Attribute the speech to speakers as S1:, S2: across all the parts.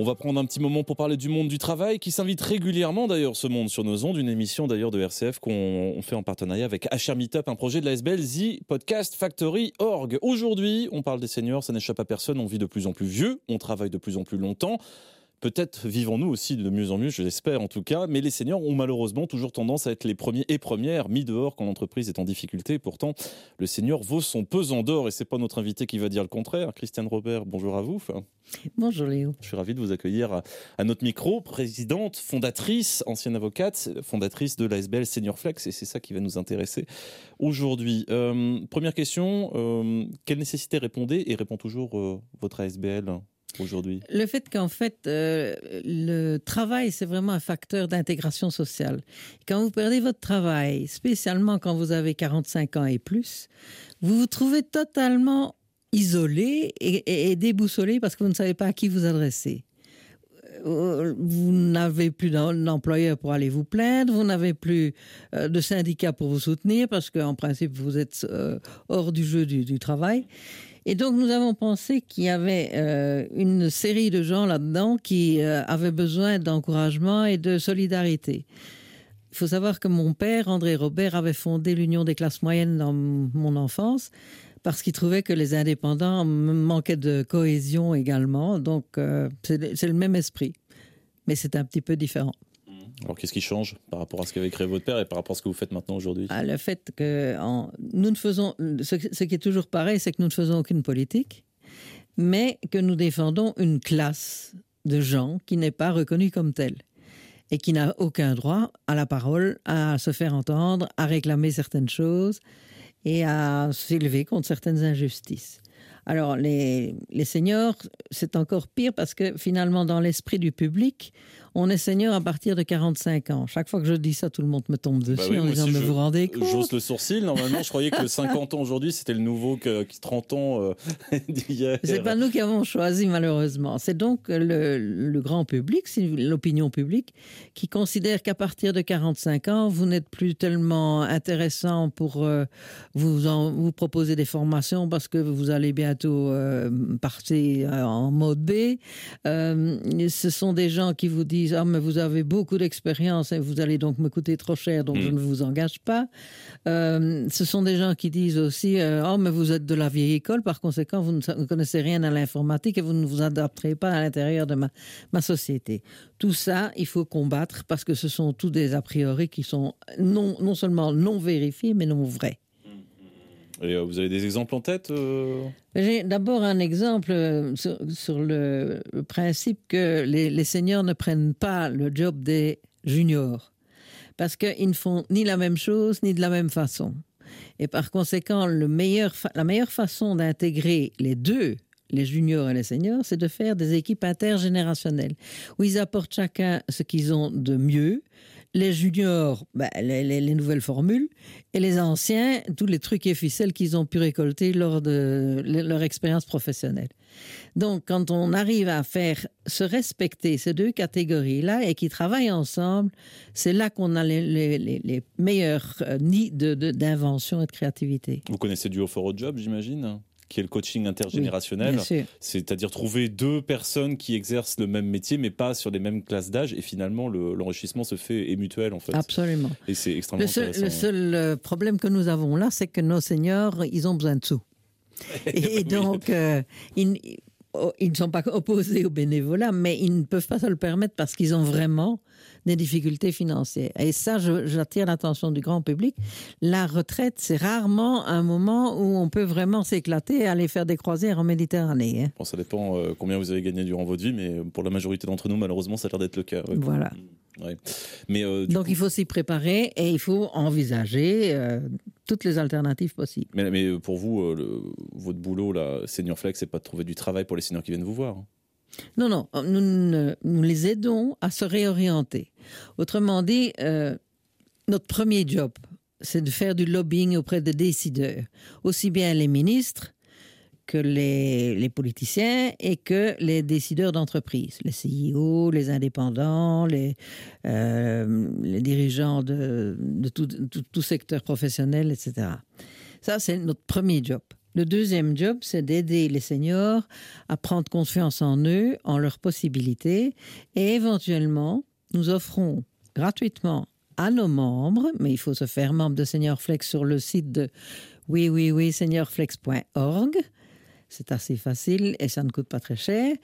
S1: On va prendre un petit moment pour parler du monde du travail qui s'invite régulièrement d'ailleurs ce monde sur nos ondes, une émission d'ailleurs de RCF qu'on fait en partenariat avec HR Meetup, un projet de la SBL Podcast Factory Org. Aujourd'hui, on parle des seniors, ça n'échappe à personne, on vit de plus en plus vieux, on travaille de plus en plus longtemps. Peut-être vivons-nous aussi de mieux en mieux, je l'espère en tout cas, mais les seniors ont malheureusement toujours tendance à être les premiers et premières mis dehors quand l'entreprise est en difficulté. Pourtant, le senior vaut son pesant d'or et c'est pas notre invité qui va dire le contraire. Christiane Robert, bonjour à vous.
S2: Bonjour Léo.
S1: Je suis ravi de vous accueillir à notre micro, présidente, fondatrice, ancienne avocate, fondatrice de l'ASBL Senior Flex et c'est ça qui va nous intéresser aujourd'hui. Euh, première question, euh, quelle nécessité répondez et répond toujours euh, votre ASBL aujourd'hui?
S2: Le fait qu'en fait, euh, le travail, c'est vraiment un facteur d'intégration sociale. Quand vous perdez votre travail, spécialement quand vous avez 45 ans et plus, vous vous trouvez totalement isolé et, déboussolé parce que vous ne savez pas à qui vous adresser euh, vous n'avez plus d'employeur pour aller vous plaindre, vous n'avez plus euh, de syndicat pour vous soutenir parce qu'en principe vous êtes hors du jeu du travail. Et donc nous avons pensé qu'il y avait euh, une série de gens là-dedans qui euh, avaient besoin d'encouragement et de solidarité. Il faut savoir que mon père, André Robert, avait fondé l'Union des classes moyennes dans mon enfance parce qu'il trouvait que les indépendants manquaient de cohésion également. Donc euh, c'est le même esprit, mais c'est un petit peu différent.
S1: Alors qu'est-ce qui change par rapport à ce qu'avait créé votre père et par rapport à ce que vous faites maintenant aujourd'hui?
S2: Ah, Le fait que nous ne faisons, ce, ce, qui est toujours pareil, c'est que nous ne faisons aucune politique, mais que nous défendons une classe de gens qui n'est pas reconnue comme telle et qui n'a aucun droit à la parole, à se faire entendre, à réclamer certaines choses et à s'élever contre certaines injustices. Alors les, les seniors, c'est encore pire parce que finalement dans l'esprit du public, on est senior à partir de 45 ans. Chaque fois que je dis ça, tout le monde me tombe dessus bah oui, en disant mais vous rendez compte?
S1: J'ose le sourcil. Normalement, je croyais que 50 ans aujourd'hui, c'était le nouveau que, que 30 ans euh, d'hier.
S2: C'est pas nous qui avons choisi malheureusement. C'est donc le, le, grand public, l'opinion publique, qui considère qu'à partir de 45 ans, vous n'êtes plus tellement intéressant pour euh, vous en, vous proposer des formations parce que vous allez bientôt euh, partir en mode B. Euh, ce sont des gens qui vous disent disent ah mais vous avez beaucoup d'expérience et vous allez donc me coûter trop cher donc mmh. je ne vous engage pas. Euh, ce sont des gens qui disent aussi euh, oh mais vous êtes de la vieille école par conséquent vous ne connaissez rien à l'informatique et vous ne vous adapterez pas à l'intérieur de ma, ma société. Tout ça il faut combattre parce que ce sont tous des a priori qui sont non, non seulement non vérifiés mais non vrais.
S1: Euh, vous avez des exemples en tête euh...
S2: J'ai d'abord un exemple euh, sur, le, principe que les, seniors ne prennent pas le job des juniors parce qu'ils ne font ni la même chose ni de la même façon. Et par conséquent, la meilleure façon d'intégrer les deux, les juniors et les seniors, c'est de faire des équipes intergénérationnelles où ils apportent chacun ce qu'ils ont de mieux les juniors bah, les, les, les nouvelles formules et les anciens tous les trucs et ficelles qu'ils ont pu récolter lors de leur expérience professionnelle. Donc quand on arrive à faire se respecter ces deux catégories là et qui travaillent ensemble c'est là qu'on a les, meilleurs euh, nids d'invention et de créativité.
S1: Vous connaissez du haut fort job j'imagine? Qui est le coaching intergénérationnel. oui, c'est-à-dire trouver deux personnes qui exercent le même métier mais pas sur les mêmes classes d'âge. Et finalement l'enrichissement le, se fait et mutuel en fait.
S2: Absolument.
S1: Et c'est extrêmement
S2: le seul, le seul euh, problème que nous avons là c'est que nos seigneurs ils ont besoin de sous. Et, donc euh, ils, Oh, ils ne sont pas opposés au bénévolat, mais ils ne peuvent pas se le permettre parce qu'ils ont vraiment des difficultés financières. Et ça, j'attire l'attention du grand public. La retraite, c'est rarement un moment où on peut vraiment s'éclater et aller faire des croisières en Méditerranée. Hein.
S1: Bon, ça dépend euh, combien vous avez gagné durant votre vie, mais pour la majorité d'entre nous, malheureusement, ça a l'air d'être le cas.
S2: Ouais. Voilà.
S1: Ouais. Mais, euh,
S2: Donc coup... il faut s'y préparer et il faut envisager euh, toutes les alternatives possibles.
S1: Mais, mais pour vous, euh, le, votre boulot, la senior flex, c'est pas de trouver du travail pour les seniors qui viennent vous voir.
S2: Non, non, nous, nous les aidons à se réorienter. Autrement dit, euh, notre premier job, c'est de faire du lobbying auprès des décideurs, aussi bien les ministres que les, politiciens et que les décideurs d'entreprise, les CEO, les indépendants, les, euh, dirigeants de, tout, tout secteur professionnel, etc. Ça, c'est notre premier job. Le deuxième job, c'est d'aider les seniors à prendre confiance en eux, en leurs possibilités, et éventuellement, nous offrons gratuitement à nos membres, mais il faut se faire membre de Senior Flex sur le site de oui, oui, oui, seniorflex.org. C'est assez facile et ça ne coûte pas très cher.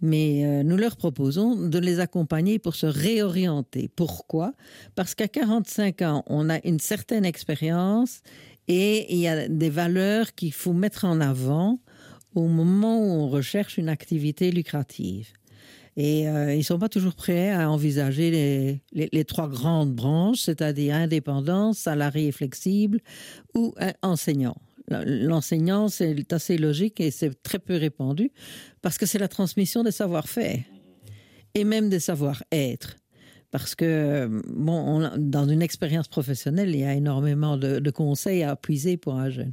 S2: Mais euh, nous leur proposons de les accompagner pour se réorienter. Pourquoi? Parce qu'à 45 ans, on a une certaine expérience et il y a des valeurs qu'il faut mettre en avant au moment où on recherche une activité lucrative. Et euh, ils ne sont pas toujours prêts à envisager les, trois grandes branches, c'est-à-dire indépendance, salarié flexible ou euh, enseignant. L'enseignant, c'est assez logique et c'est très peu répandu parce que c'est la transmission des savoir-faire et même des savoir-être. Parce que, bon, on, dans une expérience professionnelle, il y a énormément de, de, conseils à puiser pour un jeune.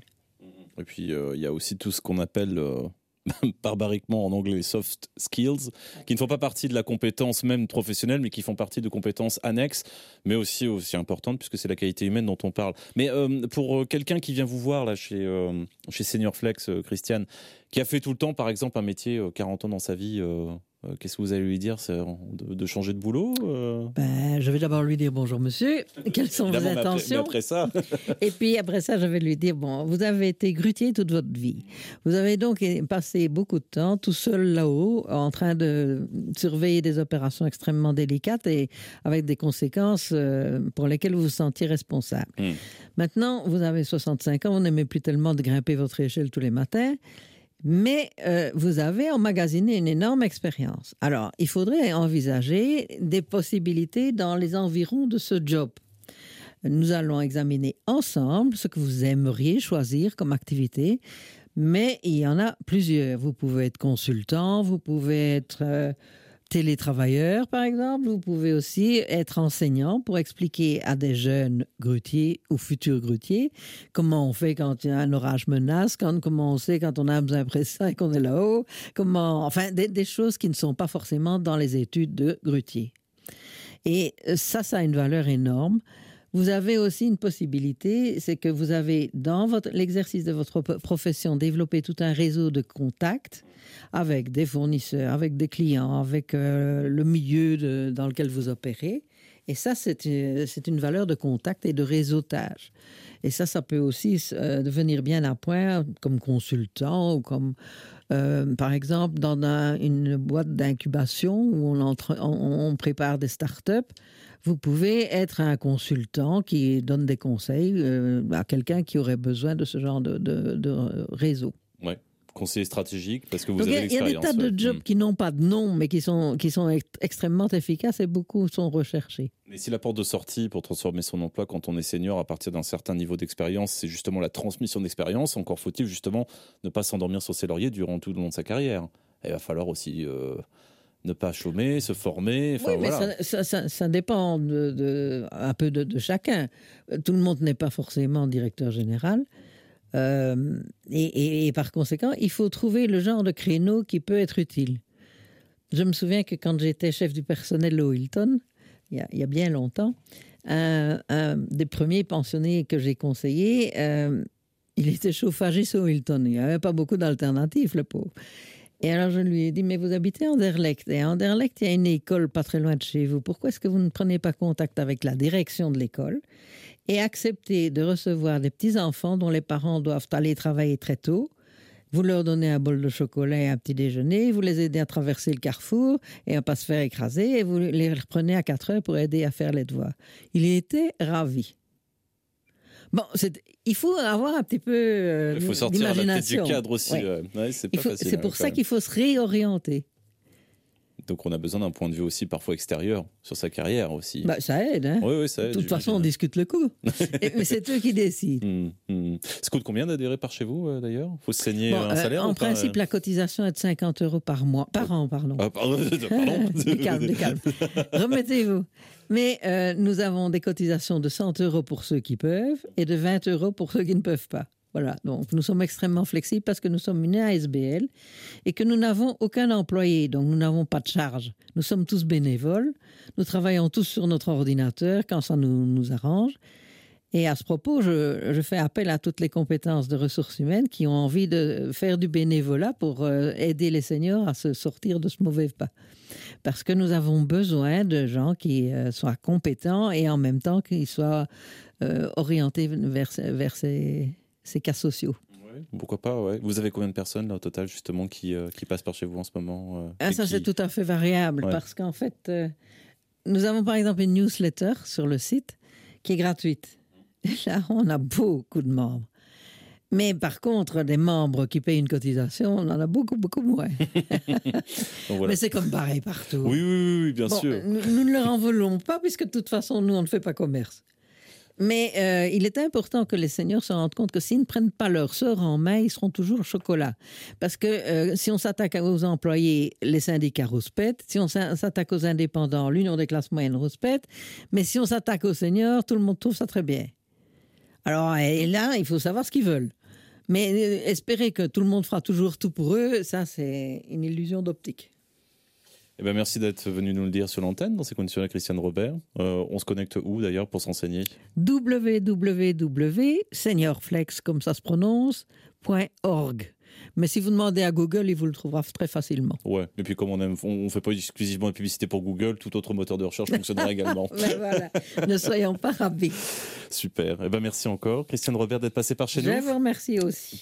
S1: Et puis, euh, il y a aussi tout ce qu'on appelle euh, barbariquement en anglais soft skills, qui ne font pas partie de la compétence même professionnelle, mais qui font partie de compétences annexes, mais aussi aussi importantes puisque c'est la qualité humaine dont on parle. Mais euh, pour quelqu'un qui vient vous voir là chez euh, chez Senior Flex, euh, Christiane, qui a fait tout le temps, par exemple, un métier 40 ans dans sa vie euh, qu'est-ce que vous allez lui dire de, de, changer de boulot euh...
S2: ben, Je vais d'abord lui dire bonjour monsieur, quelles sont vos intentions
S1: après, après ça.
S2: Et puis après ça, je vais lui dire, bon, vous avez été grutier toute votre vie. Vous avez donc passé beaucoup de temps tout seul là-haut, en train de surveiller des opérations extrêmement délicates et avec des conséquences euh, pour lesquelles vous vous sentiez responsable.
S1: Hmm.
S2: Mmh. Maintenant, vous avez 65 ans, vous n'aimez plus tellement de grimper votre échelle tous les matins mais euh, vous avez emmagasiné une énorme expérience. Alors, il faudrait envisager des possibilités dans les environs de ce job. Nous allons examiner ensemble ce que vous aimeriez choisir comme activité, mais il y en a plusieurs. Vous pouvez être consultant, vous pouvez être euh, télétravailleur, par exemple. Vous pouvez aussi être enseignant pour expliquer à des jeunes grutiers ou futurs grutiers comment on fait quand un orage menace, quand, comment on sait quand on a besoin de ça et qu'on est là-haut, comment, enfin, des, des, choses qui ne sont pas forcément dans les études de grutier. Et ça, ça a une valeur énorme. Vous avez aussi une possibilité, c'est que vous avez dans l'exercice de votre profession développé tout un réseau de contacts avec des fournisseurs, avec des clients, avec euh, le milieu dans lequel vous opérez. Et ça, c'est une valeur de contact et de réseautage. Et ça, ça peut aussi euh, devenir bien à point comme consultant ou comme, euh, par exemple, dans un, une boîte d'incubation où on, prépare des startups. Vous pouvez être un consultant qui donne des conseils euh, à quelqu'un qui aurait besoin de ce genre de réseau.
S1: Ouais conseiller stratégique parce que vous
S2: Donc
S1: avez
S2: Il y a des tas de jobs mmh. qui n'ont pas de nom, mais qui sont, qui sont extrêmement efficaces et beaucoup sont recherchés.
S1: Mais si la porte de sortie pour transformer son emploi quand on est senior à partir d'un certain niveau d'expérience, c'est justement la transmission d'expérience, encore faut-il justement ne pas s'endormir sur ses lauriers durant tout le long de sa carrière. Il va falloir aussi... Euh ne pas chômer, se former.
S2: Enfin, oui, mais
S1: voilà.
S2: ça, ça, ça, ça, dépend de, de, un peu de, de, chacun. Tout le monde n'est pas forcément directeur général. Euh, et, par conséquent, il faut trouver le genre de créneau qui peut être utile. Je me souviens que quand j'étais chef du personnel au Hilton, il y a, bien longtemps, un, des premiers pensionnés que j'ai conseillé, euh, il était chauffagiste au Hilton. Il n'y avait pas beaucoup d'alternatives, le pauvre. Et alors je lui ai dit, mais vous habitez Anderlecht. Et à Anderlecht, il y a une école pas très loin de chez vous. Pourquoi est-ce que vous ne prenez pas contact avec la direction de l'école? Et acceptez de recevoir des petits-enfants dont les parents doivent aller travailler très tôt vous leur donnez un bol de chocolat et un petit déjeuner, vous les aidez à traverser le carrefour et à pas se faire écraser, et vous les reprenez à 4 heures pour aider à faire les devoirs. Il était ravi. Bon, il faut avoir un petit peu euh,
S1: Il faut sortir la tête du cadre aussi. Ouais. Ouais, c'est
S2: pour ça qu'il faut se réorienter.
S1: Donc on a besoin d'un point de vue aussi parfois extérieur sur sa carrière aussi.
S2: Bah, ça aide. Hein
S1: oui, oui, ça aide.
S2: De toute façon, on discute le coût. mais c'est eux qui décident.
S1: Mmh, mmh. Ça coûte combien d'adhérer par chez vous euh, d'ailleurs? Il faut se saigner bon, un salaire
S2: euh, En
S1: ou pas,
S2: principe, euh... la cotisation est de 50 euros par mois. Par an, pardon.
S1: Ah, pardon. pardon.
S2: calme, calme. Remettez-vous. Mais euh, nous avons des cotisations de 100 euros pour ceux qui peuvent et de 20 euros pour ceux qui ne peuvent pas. Voilà, donc nous sommes extrêmement flexibles parce que nous sommes une ASBL et que nous n'avons aucun employé, donc nous n'avons pas de charge. Nous sommes tous bénévoles, nous travaillons tous sur notre ordinateur quand ça nous, arrange Et à ce propos, je, fais appel à toutes les compétences de ressources humaines qui ont envie de faire du bénévolat pour euh, aider les seniors à se sortir de ce mauvais pas. Parce que nous avons besoin de gens qui euh, soient compétents et en même temps qui soient euh, orientés vers ces, ces cas sociaux.
S1: Pourquoi pas, ouais. Vous avez combien de personnes là, au total justement qui, euh, qui passent par chez vous en ce moment euh,
S2: ah, Ça
S1: qui...
S2: c'est tout à fait variable ouais. parce qu'en fait, euh, nous avons par exemple une newsletter sur le site qui est gratuite. Et là, on a beaucoup de membres. Mais par contre, des membres qui payent une cotisation, on en a beaucoup, beaucoup moins. voilà. Mais c'est comme pareil partout.
S1: Oui, oui, oui bien
S2: bon,
S1: sûr.
S2: Nous, nous, ne leur en voulons pas, puisque de toute façon, nous, on ne fait pas commerce. Mais euh, il est important que les seniors se rendent compte que s'ils ne prennent pas leur sort en main, ils seront toujours au chocolat. Parce que euh, si on s'attaque aux employés, les syndicats rouspètent. Si on s'attaque aux indépendants, l'union des classes moyennes rouspète. Mais si on s'attaque aux seniors, tout le monde trouve ça très bien. Alors, et là, il faut savoir ce qu'ils veulent. Mais euh, espérer que tout le monde fera toujours tout pour eux, ça, c'est une illusion d'optique.
S1: Eh ben merci d'être venu nous le dire sur l'antenne dans ces conditions-là, Christiane Robert. Euh, on se connecte où d'ailleurs pour s'enseigner?
S2: www.seniorflex, comme ça se prononce, .org. Mais si vous demandez à Google, il vous le trouvera très facilement.
S1: Ouais, et puis comme on ne on fait pas exclusivement de publicité pour Google, tout autre moteur de recherche fonctionnera également.
S2: ben voilà, ne soyons pas ravis.
S1: Super. Eh ben merci encore, Christiane Robert, d'être passée par chez
S2: Je
S1: nous.
S2: Je vous remercie aussi.